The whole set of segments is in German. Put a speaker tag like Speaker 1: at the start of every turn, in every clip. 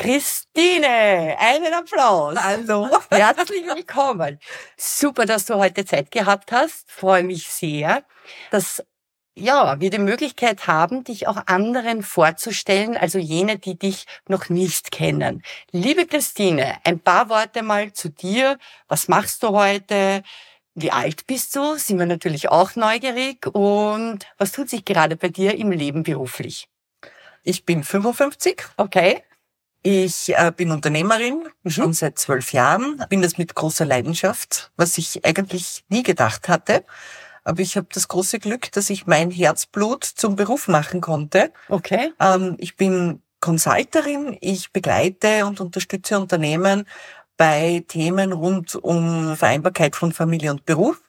Speaker 1: Christine. Einen Applaus.
Speaker 2: Hallo.
Speaker 1: Herzlich willkommen. Super, dass du heute Zeit gehabt hast. Freue mich sehr, dass ja, wir die Möglichkeit haben, dich auch anderen vorzustellen, also jene, die dich noch nicht kennen. Liebe Christine, ein paar Worte mal zu dir. Was machst du heute? Wie alt bist du? Sind wir natürlich auch neugierig. Und was tut sich gerade bei dir im Leben beruflich?
Speaker 2: Ich bin 55.
Speaker 1: Okay.
Speaker 2: Ich äh, bin Unternehmerin, mhm. schon seit zwölf Jahren. Bin das mit großer Leidenschaft, was ich eigentlich nie gedacht hatte. Aber ich habe das große Glück, dass ich mein Herzblut zum Beruf machen konnte.
Speaker 1: Okay.
Speaker 2: Ähm, ich bin Consulterin. Ich begleite und unterstütze Unternehmen bei Themen rund um Vereinbarkeit von Familie und Beruf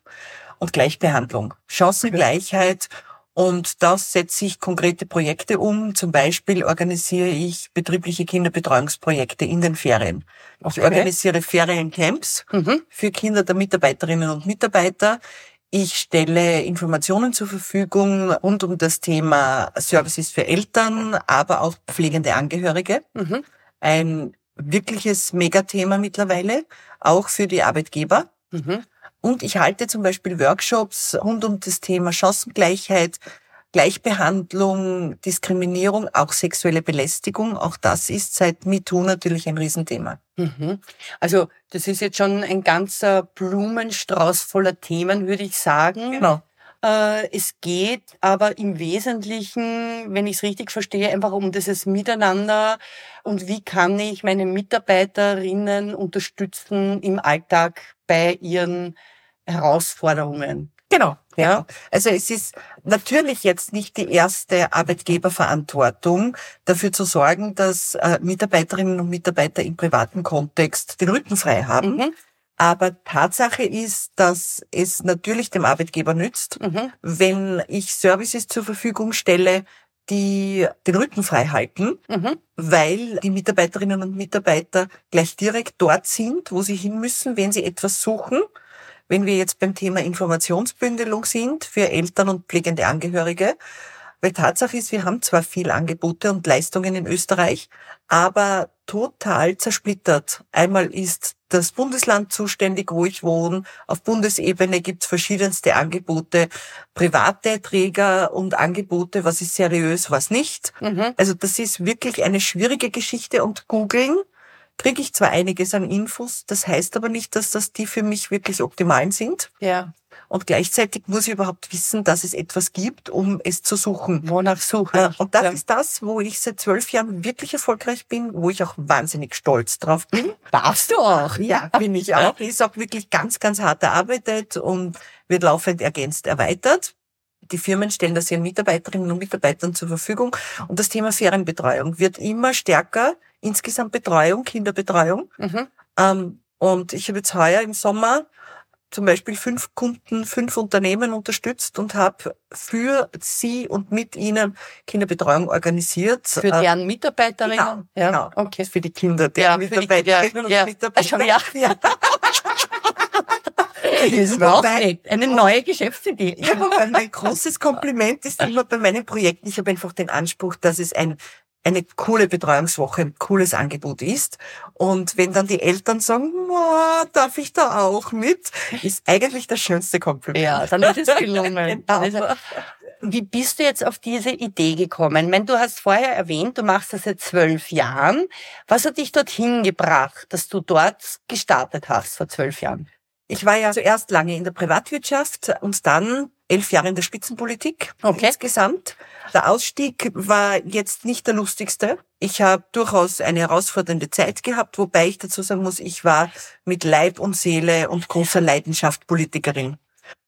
Speaker 2: und Gleichbehandlung, Chancengleichheit und da setze ich konkrete Projekte um. Zum Beispiel organisiere ich betriebliche Kinderbetreuungsprojekte in den Ferien. Okay. Ich organisiere Feriencamps mhm. für Kinder der Mitarbeiterinnen und Mitarbeiter. Ich stelle Informationen zur Verfügung rund um das Thema Services für Eltern, aber auch pflegende Angehörige. Mhm. Ein wirkliches Megathema mittlerweile, auch für die Arbeitgeber. Mhm. Und ich halte zum Beispiel Workshops rund um das Thema Chancengleichheit, Gleichbehandlung, Diskriminierung, auch sexuelle Belästigung. Auch das ist seit MeToo natürlich ein Riesenthema.
Speaker 1: Mhm. Also das ist jetzt schon ein ganzer Blumenstrauß voller Themen, würde ich sagen.
Speaker 2: Genau.
Speaker 1: Äh, es geht aber im Wesentlichen, wenn ich es richtig verstehe, einfach um dieses Miteinander und wie kann ich meine Mitarbeiterinnen unterstützen im Alltag bei ihren Herausforderungen.
Speaker 2: Genau. Ja, also es ist natürlich jetzt nicht die erste Arbeitgeberverantwortung, dafür zu sorgen, dass äh, Mitarbeiterinnen und Mitarbeiter im privaten Kontext den Rücken frei haben. Mhm. Aber Tatsache ist, dass es natürlich dem Arbeitgeber nützt, mhm. wenn ich Services zur Verfügung stelle, die den Rücken frei halten, mhm. weil die Mitarbeiterinnen und Mitarbeiter gleich direkt dort sind, wo sie hin müssen, wenn sie etwas suchen wenn wir jetzt beim Thema Informationsbündelung sind für Eltern und pflegende Angehörige, weil Tatsache ist, wir haben zwar viel Angebote und Leistungen in Österreich, aber total zersplittert. Einmal ist das Bundesland zuständig, wo ich wohne. Auf Bundesebene gibt es verschiedenste Angebote, private Träger und Angebote, was ist seriös, was nicht. Mhm. Also das ist wirklich eine schwierige Geschichte und googeln kriege ich zwar einiges an Infos, das heißt aber nicht, dass das die für mich wirklich optimalen sind.
Speaker 1: Ja.
Speaker 2: Und gleichzeitig muss ich überhaupt wissen, dass es etwas gibt, um es zu suchen.
Speaker 1: Wonach suche
Speaker 2: ich? Und das ja. ist das, wo ich seit zwölf Jahren wirklich erfolgreich bin, wo ich auch wahnsinnig stolz drauf bin.
Speaker 1: Darfst du auch?
Speaker 2: Ja, bin ich auch. Ist auch wirklich ganz, ganz hart erarbeitet und wird laufend ergänzt, erweitert. Die Firmen stellen das ihren Mitarbeiterinnen und Mitarbeitern zur Verfügung. Und das Thema Ferienbetreuung wird immer stärker insgesamt Betreuung, Kinderbetreuung. Mhm. Ähm, und ich habe jetzt heuer im Sommer zum Beispiel fünf Kunden, fünf Unternehmen unterstützt und habe für sie und mit ihnen Kinderbetreuung organisiert.
Speaker 1: Für äh, deren Mitarbeiterinnen? Genau,
Speaker 2: ja, genau. Okay. Für die Kinder der ja, Mitarbeiterinnen
Speaker 1: die, ja, und Mitarbeiter. Ja. ja. Das ist auch eine neue Geschäftsidee.
Speaker 2: Ja, mein großes Kompliment ist immer bei meinen Projekten, ich habe einfach den Anspruch, dass es ein eine coole Betreuungswoche, ein cooles Angebot ist. Und wenn dann die Eltern sagen, darf ich da auch mit, ist eigentlich das schönste Kompliment.
Speaker 1: Ja, dann ist es gelungen. genau. Wie bist du jetzt auf diese Idee gekommen? Ich meine, du hast vorher erwähnt, du machst das seit zwölf Jahren. Was hat dich dorthin gebracht, dass du dort gestartet hast vor zwölf Jahren?
Speaker 2: Ich war ja zuerst lange in der Privatwirtschaft und dann elf Jahre in der Spitzenpolitik okay. insgesamt. Der Ausstieg war jetzt nicht der lustigste. Ich habe durchaus eine herausfordernde Zeit gehabt, wobei ich dazu sagen muss, ich war mit Leib und Seele und großer Leidenschaft Politikerin.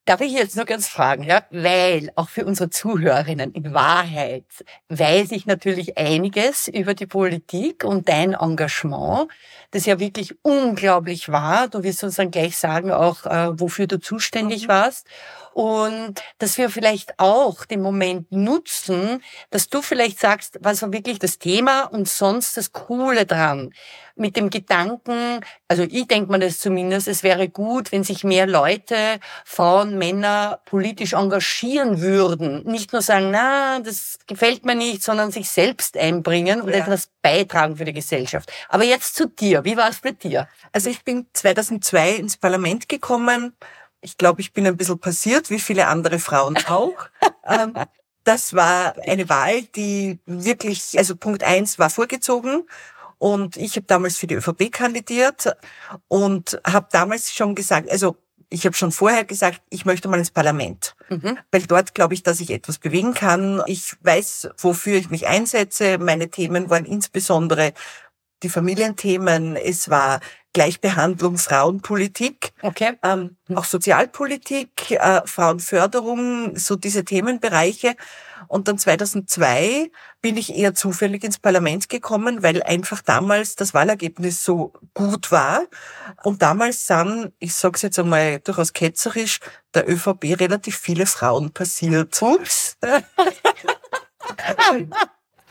Speaker 1: Darf ich jetzt nur ganz fragen, ja? Weil auch für unsere Zuhörerinnen in Wahrheit weiß ich natürlich einiges über die Politik und dein Engagement, das ja wirklich unglaublich war. Du wirst uns dann gleich sagen auch, äh, wofür du zuständig mhm. warst und dass wir vielleicht auch den Moment nutzen, dass du vielleicht sagst, was war wirklich das Thema und sonst das Coole dran. Mit dem Gedanken, also ich denke mir das zumindest, es wäre gut, wenn sich mehr Leute, Frauen, Männer politisch engagieren würden. Nicht nur sagen, na, das gefällt mir nicht, sondern sich selbst einbringen und ja. etwas beitragen für die Gesellschaft. Aber jetzt zu dir. Wie war es bei dir?
Speaker 2: Also ich bin 2002 ins Parlament gekommen ich glaube, ich bin ein bisschen passiert, wie viele andere Frauen auch. ähm, das war eine Wahl, die wirklich, also Punkt eins war vorgezogen. Und ich habe damals für die ÖVP kandidiert und habe damals schon gesagt, also ich habe schon vorher gesagt, ich möchte mal ins Parlament, mhm. weil dort glaube ich, dass ich etwas bewegen kann. Ich weiß, wofür ich mich einsetze. Meine Themen waren insbesondere die Familienthemen. Es war Gleichbehandlung, Frauenpolitik, okay. ähm, mhm. auch Sozialpolitik, äh, Frauenförderung, so diese Themenbereiche. Und dann 2002 bin ich eher zufällig ins Parlament gekommen, weil einfach damals das Wahlergebnis so gut war. Und damals sind, ich sage es jetzt einmal durchaus ketzerisch, der ÖVP relativ viele Frauen passiert. Ups.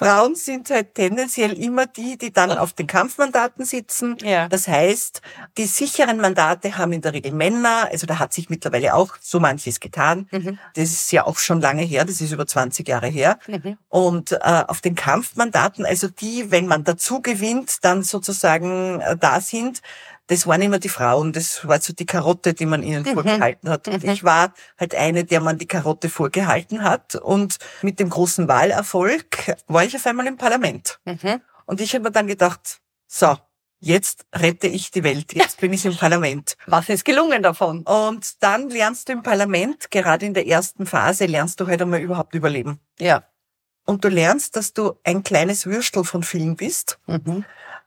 Speaker 2: Frauen sind halt tendenziell immer die, die dann auf den Kampfmandaten sitzen. Ja. Das heißt, die sicheren Mandate haben in der Regel Männer. Also da hat sich mittlerweile auch so manches getan. Mhm. Das ist ja auch schon lange her. Das ist über 20 Jahre her. Mhm. Und äh, auf den Kampfmandaten, also die, wenn man dazu gewinnt, dann sozusagen äh, da sind, das waren immer die Frauen, das war so die Karotte, die man ihnen mhm. vorgehalten hat. Und mhm. ich war halt eine, der man die Karotte vorgehalten hat. Und mit dem großen Wahlerfolg war ich auf einmal im Parlament. Mhm. Und ich habe mir dann gedacht, so, jetzt rette ich die Welt, jetzt bin ich im Parlament.
Speaker 1: Was ist gelungen davon?
Speaker 2: Und dann lernst du im Parlament, gerade in der ersten Phase, lernst du halt einmal überhaupt überleben.
Speaker 1: Ja.
Speaker 2: Und du lernst, dass du ein kleines Würstel von vielen bist. Mhm.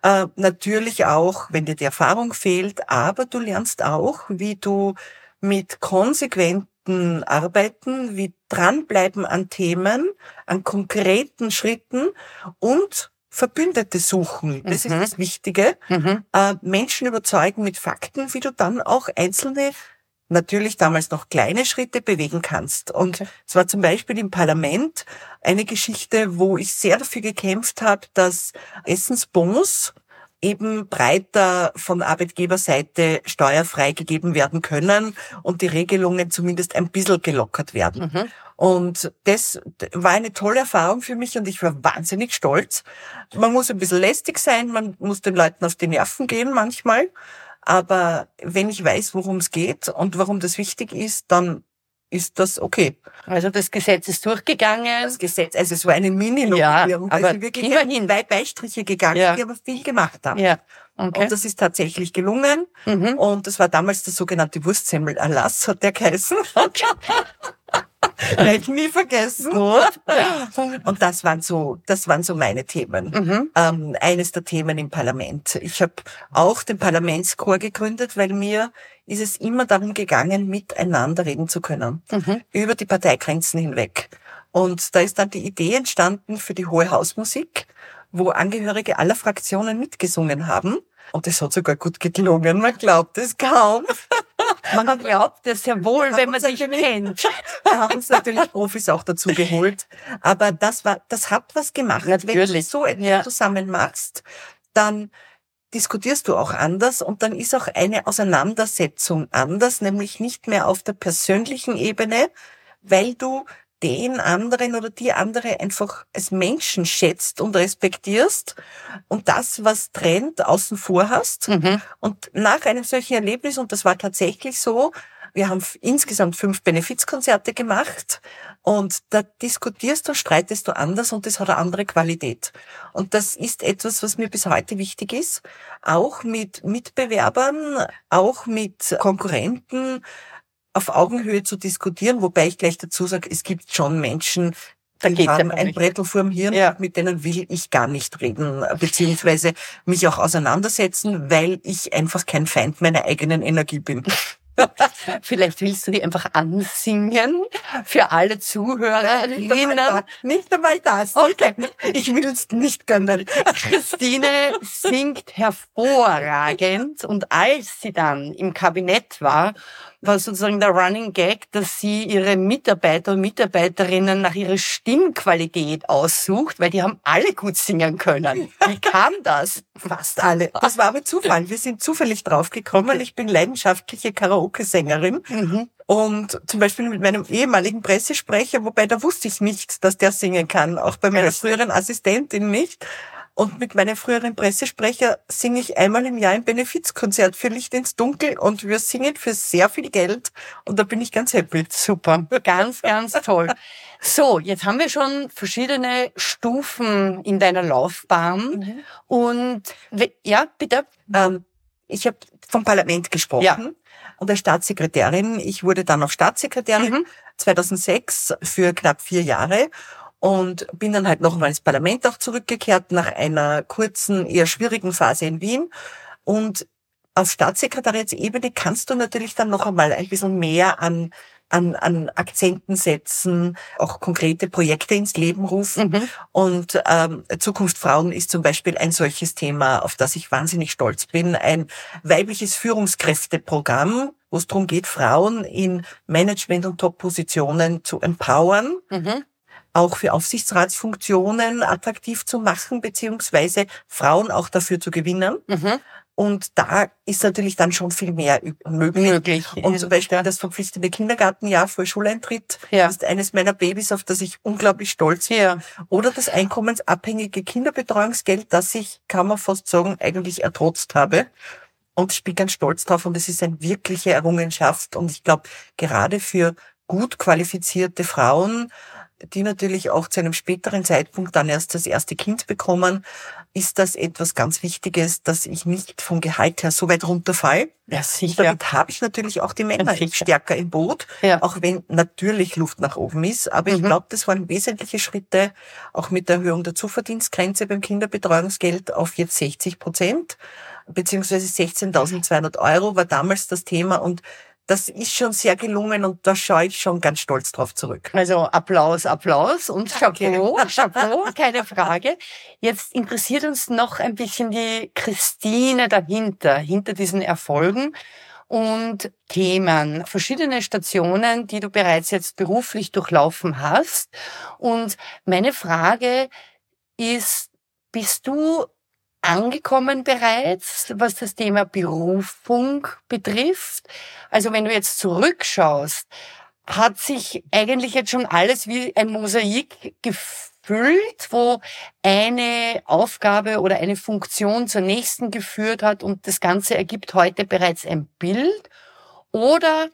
Speaker 2: Äh, natürlich auch, wenn dir die Erfahrung fehlt, aber du lernst auch, wie du mit konsequenten Arbeiten, wie dranbleiben an Themen, an konkreten Schritten und Verbündete suchen. Das mhm. ist das Wichtige. Mhm. Äh, Menschen überzeugen mit Fakten, wie du dann auch einzelne natürlich damals noch kleine Schritte bewegen kannst. Und okay. es war zum Beispiel im Parlament eine Geschichte, wo ich sehr dafür gekämpft habe, dass Essensbonus eben breiter von Arbeitgeberseite steuerfrei gegeben werden können und die Regelungen zumindest ein bisschen gelockert werden. Mhm. Und das war eine tolle Erfahrung für mich und ich war wahnsinnig stolz. Man muss ein bisschen lästig sein, man muss den Leuten auf die Nerven gehen manchmal. Aber wenn ich weiß, worum es geht und warum das wichtig ist, dann ist das okay.
Speaker 1: Also das Gesetz ist durchgegangen.
Speaker 2: Das Gesetz, also es war eine Mini-Novellierung. Ja, aber also wirklich immerhin weit Beistriche gegangen, ja. die aber viel gemacht haben. Ja. Okay. Und das ist tatsächlich gelungen. Mhm. Und das war damals der sogenannte Wurstsemmel-Erlass, hat der geheißen. Okay. Werde ich nie vergessen. Und das waren so, das waren so meine Themen. Mhm. Ähm, eines der Themen im Parlament. Ich habe auch den Parlamentschor gegründet, weil mir ist es immer darum gegangen, miteinander reden zu können. Mhm. Über die Parteigrenzen hinweg. Und da ist dann die Idee entstanden für die Hohe Hausmusik, wo Angehörige aller Fraktionen mitgesungen haben. Und es hat sogar gut gelungen, man glaubt es kaum.
Speaker 1: Man glaubt es ja wohl, wenn man sich kennt.
Speaker 2: Da haben es natürlich Profis auch dazu geholt. Aber das war, das hat was gemacht. Natürlich. Wenn du so etwas ja. zusammen machst, dann diskutierst du auch anders und dann ist auch eine Auseinandersetzung anders, nämlich nicht mehr auf der persönlichen Ebene, weil du den anderen oder die andere einfach als Menschen schätzt und respektierst und das, was trennt, außen vor hast. Mhm. Und nach einem solchen Erlebnis, und das war tatsächlich so, wir haben insgesamt fünf Benefizkonzerte gemacht und da diskutierst und streitest du anders und das hat eine andere Qualität. Und das ist etwas, was mir bis heute wichtig ist, auch mit Mitbewerbern, auch mit Konkurrenten, auf Augenhöhe zu diskutieren, wobei ich gleich dazu sage, es gibt schon Menschen, die geht haben ein Brettel vorm Hirn, ja. mit denen will ich gar nicht reden, beziehungsweise mich auch auseinandersetzen, weil ich einfach kein Feind meiner eigenen Energie bin.
Speaker 1: Vielleicht willst du die einfach ansingen für alle Zuhörer.
Speaker 2: Nicht einmal das.
Speaker 1: Okay.
Speaker 2: Ich will es nicht gönnen.
Speaker 1: Christine singt hervorragend und als sie dann im Kabinett war, war sozusagen der Running Gag, dass sie ihre Mitarbeiter und Mitarbeiterinnen nach ihrer Stimmqualität aussucht, weil die haben alle gut singen können. Wie kam das?
Speaker 2: Fast alle. Das war aber Zufall. Wir sind zufällig draufgekommen. Ich bin leidenschaftliche Karaoke-Sängerin. Mhm. Und zum Beispiel mit meinem ehemaligen Pressesprecher, wobei da wusste ich nicht, dass der singen kann, auch bei meiner früheren Assistentin nicht. Und mit meinem früheren Pressesprecher singe ich einmal im Jahr ein Benefizkonzert für Licht ins Dunkel und wir singen für sehr viel Geld und da bin ich ganz happy.
Speaker 1: Super, ganz, ganz toll. So, jetzt haben wir schon verschiedene Stufen in deiner Laufbahn mhm. und ja, bitte.
Speaker 2: Ähm, ich habe vom Parlament gesprochen. Ja. Und der Staatssekretärin, ich wurde dann auch Staatssekretärin mhm. 2006 für knapp vier Jahre und bin dann halt noch einmal ins Parlament auch zurückgekehrt nach einer kurzen, eher schwierigen Phase in Wien. Und auf Staatssekretariatsebene kannst du natürlich dann noch einmal ein bisschen mehr an an, an Akzenten setzen, auch konkrete Projekte ins Leben rufen. Mhm. Und ähm, Zukunft Frauen ist zum Beispiel ein solches Thema, auf das ich wahnsinnig stolz bin. Ein weibliches Führungskräfteprogramm, wo es darum geht, Frauen in Management- und Top-Positionen zu empowern. Mhm auch für Aufsichtsratsfunktionen attraktiv zu machen, beziehungsweise Frauen auch dafür zu gewinnen. Mhm. Und da ist natürlich dann schon viel mehr möglich. möglich. Und zum Beispiel das verpflichtende Kindergartenjahr vor Schuleintritt ja. ist eines meiner Babys, auf das ich unglaublich stolz bin. Ja. Oder das einkommensabhängige Kinderbetreuungsgeld, das ich, kann man fast sagen, eigentlich ertrotzt habe. Und ich bin ganz stolz drauf und es ist eine wirkliche Errungenschaft. Und ich glaube, gerade für gut qualifizierte Frauen die natürlich auch zu einem späteren Zeitpunkt dann erst das erste Kind bekommen, ist das etwas ganz Wichtiges, dass ich nicht vom Gehalt her so weit runterfall. Ja, sicher. Damit habe ich natürlich auch die Männer ja, stärker im Boot, ja. auch wenn natürlich Luft nach oben ist. Aber mhm. ich glaube, das waren wesentliche Schritte, auch mit der Erhöhung der Zuverdienstgrenze beim Kinderbetreuungsgeld auf jetzt 60 Prozent beziehungsweise 16.200 Euro war damals das Thema und das ist schon sehr gelungen und da schaue ich schon ganz stolz drauf zurück.
Speaker 1: Also Applaus, Applaus und Chapeau, Chapeau, keine Frage. Jetzt interessiert uns noch ein bisschen die Christine dahinter, hinter diesen Erfolgen und Themen, verschiedene Stationen, die du bereits jetzt beruflich durchlaufen hast. Und meine Frage ist, bist du angekommen bereits, was das Thema Berufung betrifft. Also wenn du jetzt zurückschaust, hat sich eigentlich jetzt schon alles wie ein Mosaik gefüllt, wo eine Aufgabe oder eine Funktion zur nächsten geführt hat und das Ganze ergibt heute bereits ein Bild? Oder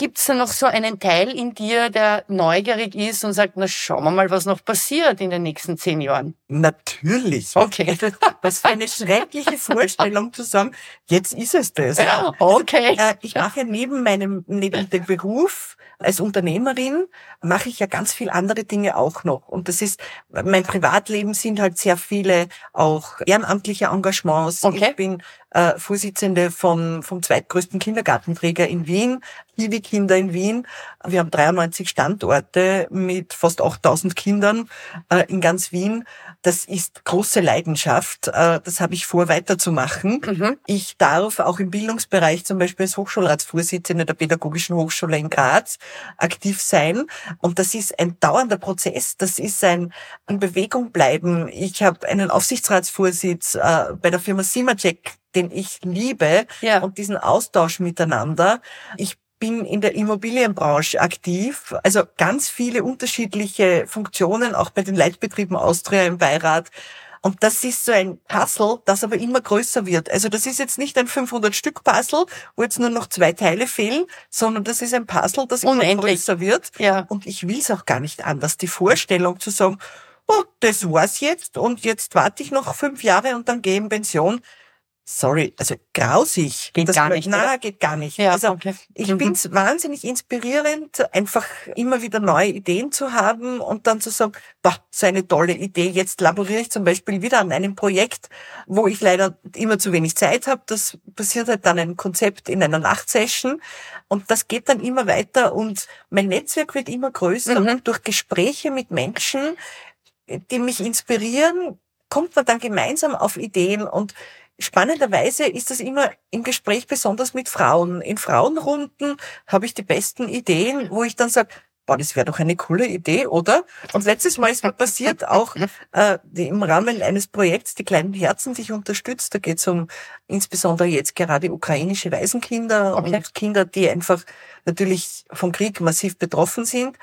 Speaker 1: Gibt's da noch so einen Teil in dir, der neugierig ist und sagt, na schauen wir mal, was noch passiert in den nächsten zehn Jahren?
Speaker 2: Natürlich. Okay. Was für eine schreckliche Vorstellung zu sagen, jetzt ist es das.
Speaker 1: Okay.
Speaker 2: Also, äh, ich mache neben meinem, neben dem Beruf als Unternehmerin mache ich ja ganz viel andere Dinge auch noch. Und das ist, mein Privatleben sind halt sehr viele auch ehrenamtliche Engagements. Okay. Ich bin äh, Vorsitzende vom, vom zweitgrößten Kindergartenträger in Wien, Liebe Kinder in Wien. Wir haben 93 Standorte mit fast 8000 Kindern äh, in ganz Wien. Das ist große Leidenschaft. Äh, das habe ich vor, weiterzumachen. Mhm. Ich darf auch im Bildungsbereich zum Beispiel als Hochschulratsvorsitzende der Pädagogischen Hochschule in Graz aktiv sein. Und das ist ein dauernder Prozess. Das ist ein in Bewegung bleiben. Ich habe einen Aufsichtsratsvorsitz äh, bei der Firma Simacek den ich liebe ja. und diesen Austausch miteinander. Ich bin in der Immobilienbranche aktiv, also ganz viele unterschiedliche Funktionen, auch bei den Leitbetrieben Austria im Beirat. Und das ist so ein Puzzle, das aber immer größer wird. Also das ist jetzt nicht ein 500-Stück-Puzzle, wo jetzt nur noch zwei Teile fehlen, sondern das ist ein Puzzle, das immer Unendlich. größer wird. Ja. Und ich will es auch gar nicht anders. Die Vorstellung zu sagen, oh, das war's jetzt und jetzt warte ich noch fünf Jahre und dann gehe in Pension, sorry, also grausig.
Speaker 1: Geht
Speaker 2: das,
Speaker 1: gar nicht,
Speaker 2: Nein,
Speaker 1: oder?
Speaker 2: geht gar nicht.
Speaker 1: Ja,
Speaker 2: also
Speaker 1: okay.
Speaker 2: ich
Speaker 1: Mhm.
Speaker 2: find's wahnsinnig inspirierend, einfach immer wieder neue Ideen zu haben und dann zu sagen, boah, so eine tolle Idee. Jetzt laboriere ich zum Beispiel wieder an einem Projekt, wo ich leider immer zu wenig Zeit habe. Das passiert halt dann ein Konzept in einer Nachtsession und das geht dann immer weiter und mein Netzwerk wird immer größer
Speaker 1: Mhm.
Speaker 2: und durch Gespräche mit Menschen, die mich inspirieren, kommt man dann gemeinsam auf Ideen und Spannenderweise ist das immer im Gespräch besonders mit Frauen. In Frauenrunden habe ich die besten Ideen, wo ich dann sage, boah, das wäre doch eine coole Idee, oder? Und letztes Mal ist mir passiert auch äh, die, im Rahmen eines Projekts Die kleinen Herzen, die ich unterstützt. Da geht es um insbesondere jetzt gerade ukrainische Waisenkinder
Speaker 1: Okay.
Speaker 2: und Kinder, die einfach natürlich vom Krieg massiv betroffen sind.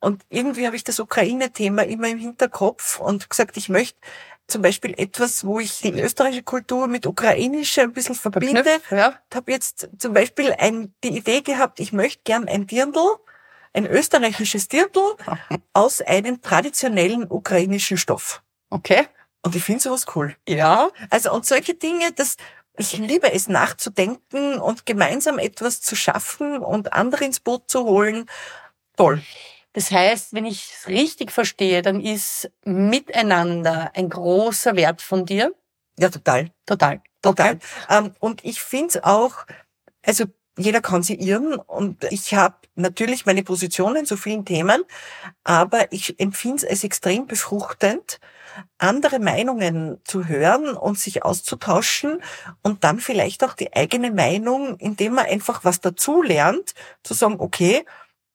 Speaker 2: Und irgendwie habe ich das Ukraine-Thema immer im Hinterkopf und gesagt, ich möchte zum Beispiel etwas, wo ich die österreichische Kultur mit ukrainischer ein bisschen verbinde.
Speaker 1: Verknüpft, ja.
Speaker 2: Ich habe jetzt zum Beispiel ein, die Idee gehabt, ich möchte gern ein Dirndl, ein österreichisches Dirndl aus einem traditionellen ukrainischen Stoff.
Speaker 1: Okay.
Speaker 2: Und ich finde sowas cool.
Speaker 1: Ja.
Speaker 2: Also und solche Dinge, das ich liebe es nachzudenken und gemeinsam etwas zu schaffen und andere ins Boot zu holen. Toll.
Speaker 1: Das heißt, wenn ich es richtig verstehe, dann ist Miteinander ein großer Wert von dir.
Speaker 2: Ja, total.
Speaker 1: Total.
Speaker 2: Total. Ähm, und ich finde es auch, also jeder kann sie irren und ich habe natürlich meine Positionen zu vielen Themen, aber ich empfinde es als extrem befruchtend, andere Meinungen zu hören und sich auszutauschen und dann vielleicht auch die eigene Meinung, indem man einfach was dazu lernt, zu sagen, okay,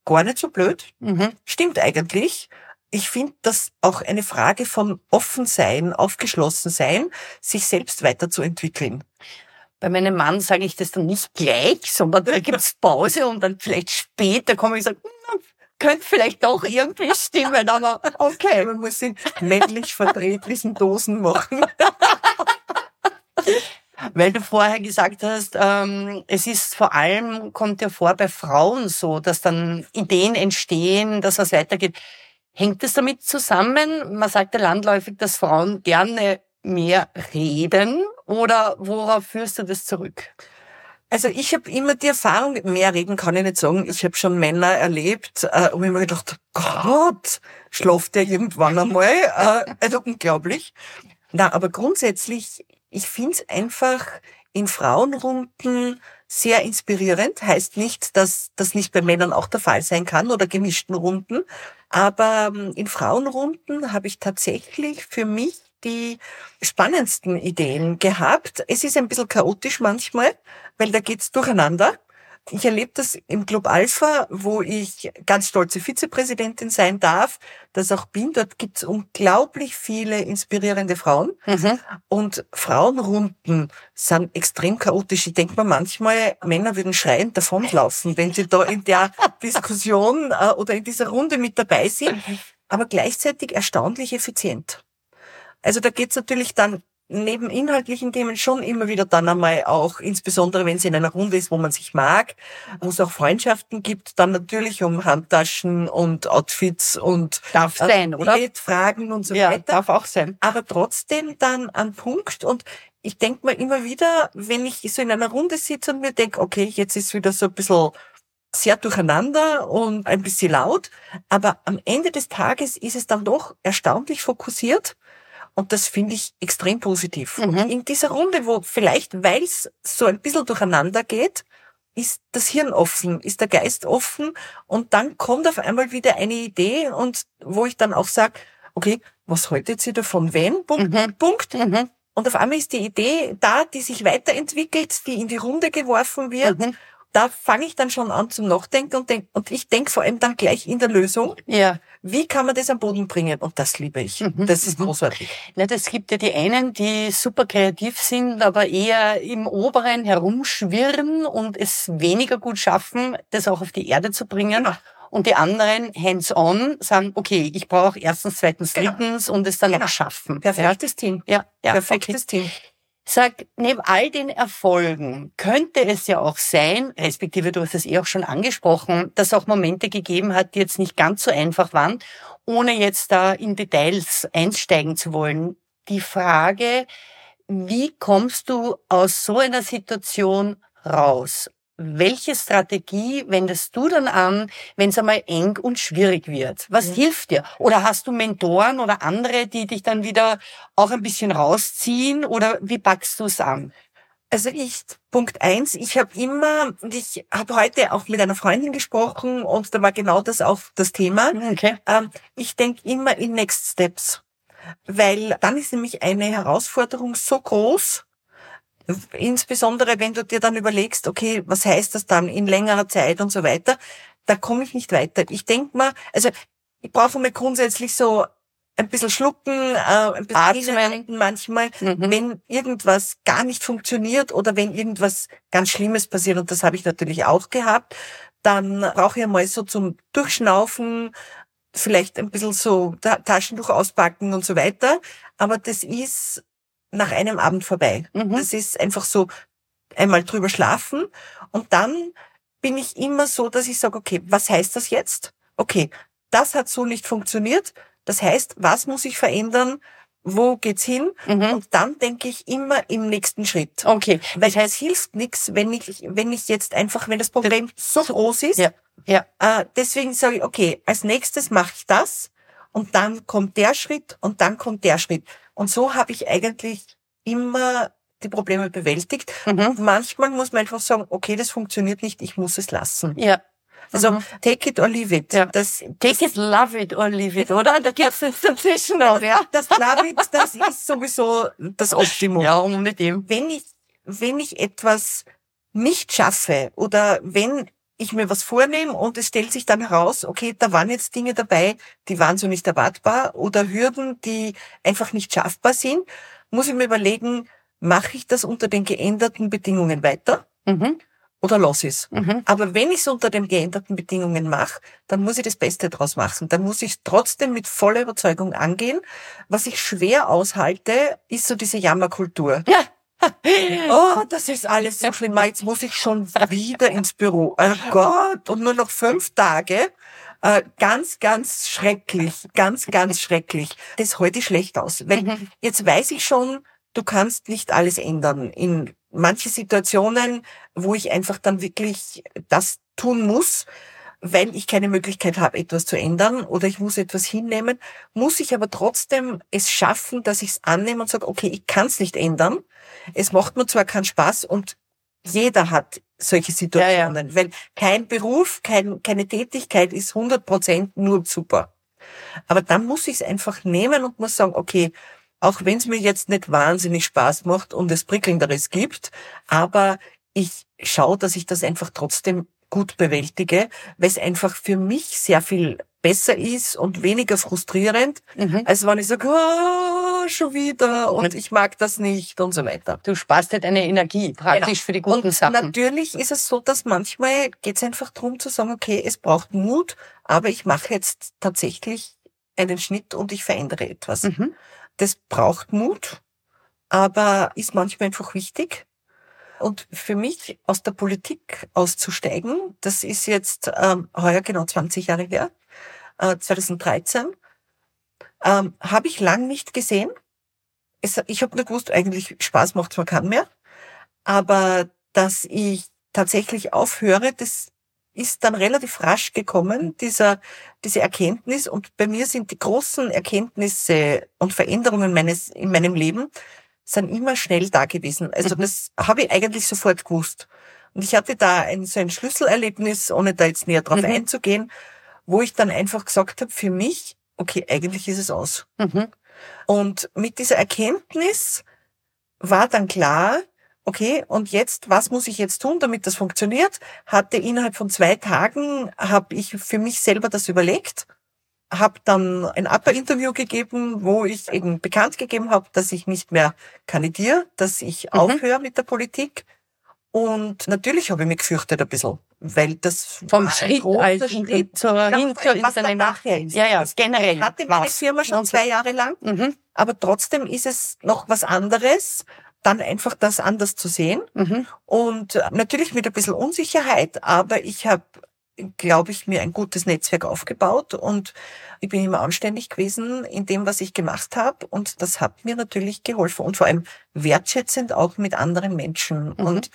Speaker 2: gar nicht so blöd,
Speaker 1: Mhm.
Speaker 2: Stimmt eigentlich. Ich finde das auch eine Frage von offen sein, aufgeschlossen sein, sich selbst weiterzuentwickeln.
Speaker 1: Bei meinem Mann sage ich das dann nicht gleich, sondern da gibt's Pause und dann vielleicht später komme ich und sage, "Hm, könnte vielleicht doch irgendwie stimmen, aber
Speaker 2: Okay, man muss in männlich verträglichen Dosen machen.
Speaker 1: Weil du vorher gesagt hast, ähm, es ist vor allem, kommt ja vor bei Frauen so, dass dann Ideen entstehen, dass was weitergeht. Hängt es damit zusammen? Man sagt ja landläufig, dass Frauen gerne mehr reden oder worauf führst du das zurück?
Speaker 2: Also ich habe immer die Erfahrung, mehr reden kann ich nicht sagen. Ich habe schon Männer erlebt, äh, und ich mir gedacht, Gott, schlaft der irgendwann einmal? Äh, also unglaublich. Na, aber grundsätzlich, ich find's einfach in Frauenrunden sehr inspirierend. Heißt nicht, dass das nicht bei Männern auch der Fall sein kann oder gemischten Runden. Aber ähm, in Frauenrunden habe ich tatsächlich für mich die spannendsten Ideen gehabt. Es ist ein bisschen chaotisch manchmal, weil da geht's durcheinander. Ich erlebe das im Club Alpha, wo ich ganz stolze Vizepräsidentin sein darf, das auch bin. Dort gibt's unglaublich viele inspirierende Frauen.
Speaker 1: Mhm.
Speaker 2: Und Frauenrunden sind extrem chaotisch. Ich denke mir manchmal, Männer würden schreiend davonlaufen, wenn sie da in der Diskussion äh, oder in dieser Runde mit dabei sind, aber gleichzeitig erstaunlich effizient. Also da geht's natürlich dann neben inhaltlichen Themen schon immer wieder dann einmal auch, insbesondere wenn es in einer Runde ist, wo man sich mag, wo es auch Freundschaften gibt, dann natürlich um Handtaschen und Outfits und
Speaker 1: Darf sein, oder?
Speaker 2: Fragen und so
Speaker 1: Ja,
Speaker 2: weiter
Speaker 1: darf auch sein.
Speaker 2: aber trotzdem dann an Punkt und ich denke mir immer wieder, wenn ich so in einer Runde sitze und mir denke, okay, jetzt ist wieder so ein bisschen sehr durcheinander und ein bisschen laut, aber am Ende des Tages ist es dann doch erstaunlich fokussiert und das finde ich extrem positiv.
Speaker 1: Mhm.
Speaker 2: In dieser Runde, wo vielleicht, weil es so ein bisschen durcheinander geht, ist das Hirn offen, ist der Geist offen und dann kommt auf einmal wieder eine Idee und wo ich dann auch sage, okay, was haltet ihr davon? Wenn? Punkt,
Speaker 1: Mhm.
Speaker 2: Punkt.
Speaker 1: Mhm.
Speaker 2: Und auf einmal ist die Idee da, die sich weiterentwickelt, die in die Runde geworfen wird.
Speaker 1: Mhm.
Speaker 2: Da fange ich dann schon an zum Nachdenken und denk, und ich denke vor allem dann gleich in der Lösung,
Speaker 1: Ja.
Speaker 2: wie kann man das am Boden bringen? Und das liebe ich.
Speaker 1: Mhm.
Speaker 2: Das ist
Speaker 1: Mhm.
Speaker 2: großartig.
Speaker 1: Na, das gibt ja die einen, die super kreativ sind, aber eher im Oberen herumschwirren und es weniger gut schaffen, das auch auf die Erde zu bringen.
Speaker 2: Genau.
Speaker 1: Und die anderen hands-on sagen, okay, ich brauche erstens, zweitens,
Speaker 2: Genau.
Speaker 1: drittens und es dann
Speaker 2: Genau.
Speaker 1: auch schaffen.
Speaker 2: Perfektes Team.
Speaker 1: Ja, ja,
Speaker 2: Perfektes
Speaker 1: okay.
Speaker 2: Team.
Speaker 1: Sag, neben all den Erfolgen könnte es ja auch sein, respektive du hast es eh auch schon angesprochen, dass auch Momente gegeben hat, die jetzt nicht ganz so einfach waren, ohne jetzt da in Details einsteigen zu wollen. Die Frage, wie kommst du aus so einer Situation raus? Welche Strategie wendest du dann an, wenn es einmal eng und schwierig wird? Was ja. hilft dir? Oder hast du Mentoren oder andere, die dich dann wieder auch ein bisschen rausziehen? Oder wie packst du es an?
Speaker 2: Also ich, Punkt eins, ich habe immer, und ich habe heute auch mit einer Freundin gesprochen und da war genau das auch das Thema. Okay. Ähm, ich denke immer in Next Steps, weil dann ist nämlich eine Herausforderung so groß, insbesondere wenn du dir dann überlegst, okay, was heißt das dann in längerer Zeit und so weiter, da komme ich nicht weiter. Ich denke mal, also ich brauche mal grundsätzlich so ein bisschen schlucken, äh, ein bisschen Atmen manchmal, mhm. wenn irgendwas gar nicht funktioniert oder wenn irgendwas ganz Schlimmes passiert, und das habe ich natürlich auch gehabt, dann brauche ich einmal so zum Durchschnaufen, vielleicht ein bisschen so Taschentuch auspacken und so weiter. Aber das ist nach einem Abend vorbei. Mhm. Das ist einfach so einmal drüber schlafen und dann bin ich immer so, dass ich sage, okay, was heißt das jetzt? Okay, das hat so nicht funktioniert. Das heißt, was muss ich verändern? Wo geht's hin? Mhm. Und dann denke ich immer im nächsten Schritt. Okay. Weil es hilft nichts, wenn ich, wenn ich jetzt einfach, wenn das Problem so groß ist. Ja. ja. Äh, deswegen sage ich, okay, als nächstes mache ich das und dann kommt der Schritt und dann kommt der Schritt. Und so habe ich eigentlich immer die Probleme bewältigt. Mhm. Manchmal muss man einfach sagen, okay, das funktioniert nicht, ich muss es lassen. Ja. Also mhm. take it or leave it. Ja.
Speaker 1: Das, take it, love it or leave it, oder? Da gibt's es dazwischen noch, ja.
Speaker 2: Das love it, das ist sowieso das Optimum.
Speaker 1: Ja, um mit dem.
Speaker 2: Wenn ich, wenn ich etwas nicht schaffe oder wenn ich mir was vornehme und es stellt sich dann heraus, okay, da waren jetzt Dinge dabei, die waren so nicht erwartbar oder Hürden, die einfach nicht schaffbar sind, muss ich mir überlegen, mache ich das unter den geänderten Bedingungen weiter? Mhm oder lass es. Mhm. Aber wenn ich es unter den geänderten Bedingungen mache, dann muss ich das Beste draus machen. Dann muss ich trotzdem mit voller Überzeugung angehen. Was ich schwer aushalte, ist so diese Jammerkultur. Ja. Oh, das ist alles so schlimm. Jetzt muss ich schon wieder ins Büro. Oh Gott, und nur noch fünf Tage. Äh, ganz, ganz schrecklich. Ganz, ganz schrecklich. Das ich schlecht aus. Weil mhm. jetzt weiß ich schon, du kannst nicht alles ändern. In manche Situationen, wo ich einfach dann wirklich das tun muss, weil ich keine Möglichkeit habe, etwas zu ändern oder ich muss etwas hinnehmen, muss ich aber trotzdem es schaffen, dass ich es annehme und sage, okay, ich kann es nicht ändern. Es macht mir zwar keinen Spaß und jeder hat solche Situationen, ja, ja. weil kein Beruf, kein, keine Tätigkeit ist 100 Prozent nur super. Aber dann muss ich es einfach nehmen und muss sagen, okay, auch wenn es mir jetzt nicht wahnsinnig Spaß macht und es prickelnderes gibt, aber ich schaue, dass ich das einfach trotzdem gut bewältige, weil es einfach für mich sehr viel besser ist und weniger frustrierend, mhm. als wenn ich sage, oh, schon wieder und ich mag das nicht und so weiter.
Speaker 1: Du sparst dir deine Energie praktisch genau. für die guten und Sachen.
Speaker 2: Natürlich ist es so, dass manchmal geht es einfach darum zu sagen, okay, es braucht Mut, aber ich mache jetzt tatsächlich einen Schnitt und ich verändere etwas. Mhm. Das braucht Mut, aber ist manchmal einfach wichtig. Und für mich aus der Politik auszusteigen, das ist jetzt ähm, heuer genau 20 Jahre her, äh, 2013, ähm, habe ich lang nicht gesehen. Es, ich habe nur gewusst, eigentlich Spaß macht zwar keinen mehr, aber dass ich tatsächlich aufhöre, das ist dann relativ rasch gekommen, dieser, diese Erkenntnis. Und bei mir sind die großen Erkenntnisse und Veränderungen meines, in meinem Leben sind immer schnell da gewesen. Also mhm. das habe ich eigentlich sofort gewusst. Und ich hatte da ein, so ein Schlüsselerlebnis, ohne da jetzt näher drauf mhm. einzugehen, wo ich dann einfach gesagt habe, für mich, okay, eigentlich ist es aus. Mhm. Und mit dieser Erkenntnis war dann klar, okay, und jetzt, was muss ich jetzt tun, damit das funktioniert? Hatte innerhalb von zwei Tagen, habe ich für mich selber das überlegt, habe dann ein Upper-Interview gegeben, wo ich eben bekannt gegeben habe, dass ich nicht mehr kandidiere, dass ich mhm. aufhöre mit der Politik. Und natürlich habe ich mich gefürchtet ein bisschen, weil das
Speaker 1: vom Schritt als Schritt zur hin zur
Speaker 2: was nachher ist. Ja, ja, generell. Ich hatte meine Firma schon zwei Jahre lang, mhm. aber trotzdem ist es noch was anderes, dann einfach das anders zu sehen. Mhm. Und äh, natürlich mit ein bisschen Unsicherheit, aber ich habe glaube ich, mir ein gutes Netzwerk aufgebaut und ich bin immer anständig gewesen in dem, was ich gemacht habe und das hat mir natürlich geholfen und vor allem wertschätzend auch mit anderen Menschen mhm. und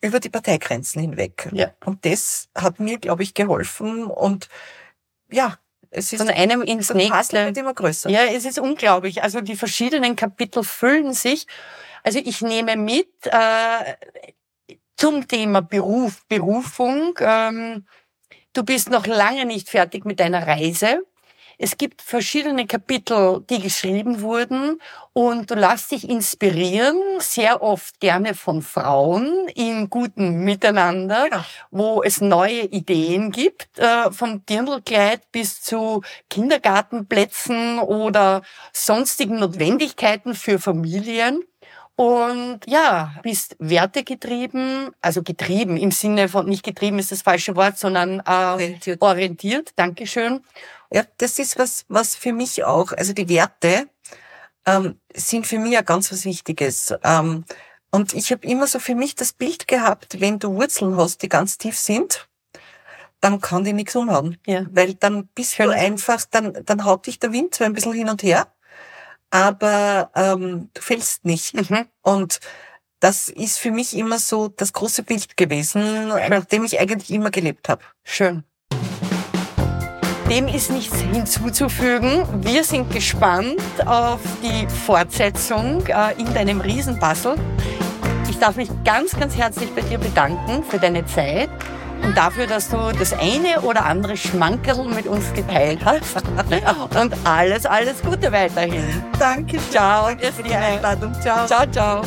Speaker 2: über die Parteigrenzen hinweg. Ja. Und das hat mir, glaube ich, geholfen und ja,
Speaker 1: es ist von einem ins nächste
Speaker 2: immer größer.
Speaker 1: Ja, es ist unglaublich. Also die verschiedenen Kapitel füllen sich. Also ich nehme mit äh, zum Thema Beruf, Berufung. Ähm, du bist noch lange nicht fertig mit deiner Reise. Es gibt verschiedene Kapitel, die geschrieben wurden und du lässt dich inspirieren, sehr oft gerne von Frauen in gutem Miteinander, ja. wo es neue Ideen gibt, äh, vom Dirndlkleid bis zu Kindergartenplätzen oder sonstigen Notwendigkeiten für Familien. Und ja, bist wertegetrieben, also getrieben im Sinne von, nicht getrieben ist das falsche Wort, sondern äh, orientiert. orientiert. Dankeschön.
Speaker 2: Ja, das ist was, was für mich auch, also die Werte ähm, sind für mich ja ganz was Wichtiges. Ähm, und ich habe immer so für mich das Bild gehabt, wenn du Wurzeln hast, die ganz tief sind, dann kann die nichts umhauen. Ja. Weil dann bist du einfach, dann, dann haut dich der Wind so ein bisschen hin und her, aber ähm, du fällst nicht. Mhm. Und das ist für mich immer so das große Bild gewesen, nach dem ich eigentlich immer gelebt habe.
Speaker 1: Schön. Dem ist nichts hinzuzufügen. Wir sind gespannt auf die Fortsetzung äh, in deinem Riesenpuzzle. Ich darf mich ganz, ganz herzlich bei dir bedanken für deine Zeit und dafür, dass du das eine oder andere Schmankerl mit uns geteilt hast. Und alles, alles Gute weiterhin.
Speaker 2: Danke.
Speaker 1: Ciao. Für die Einladung. Ciao. Ciao, ciao.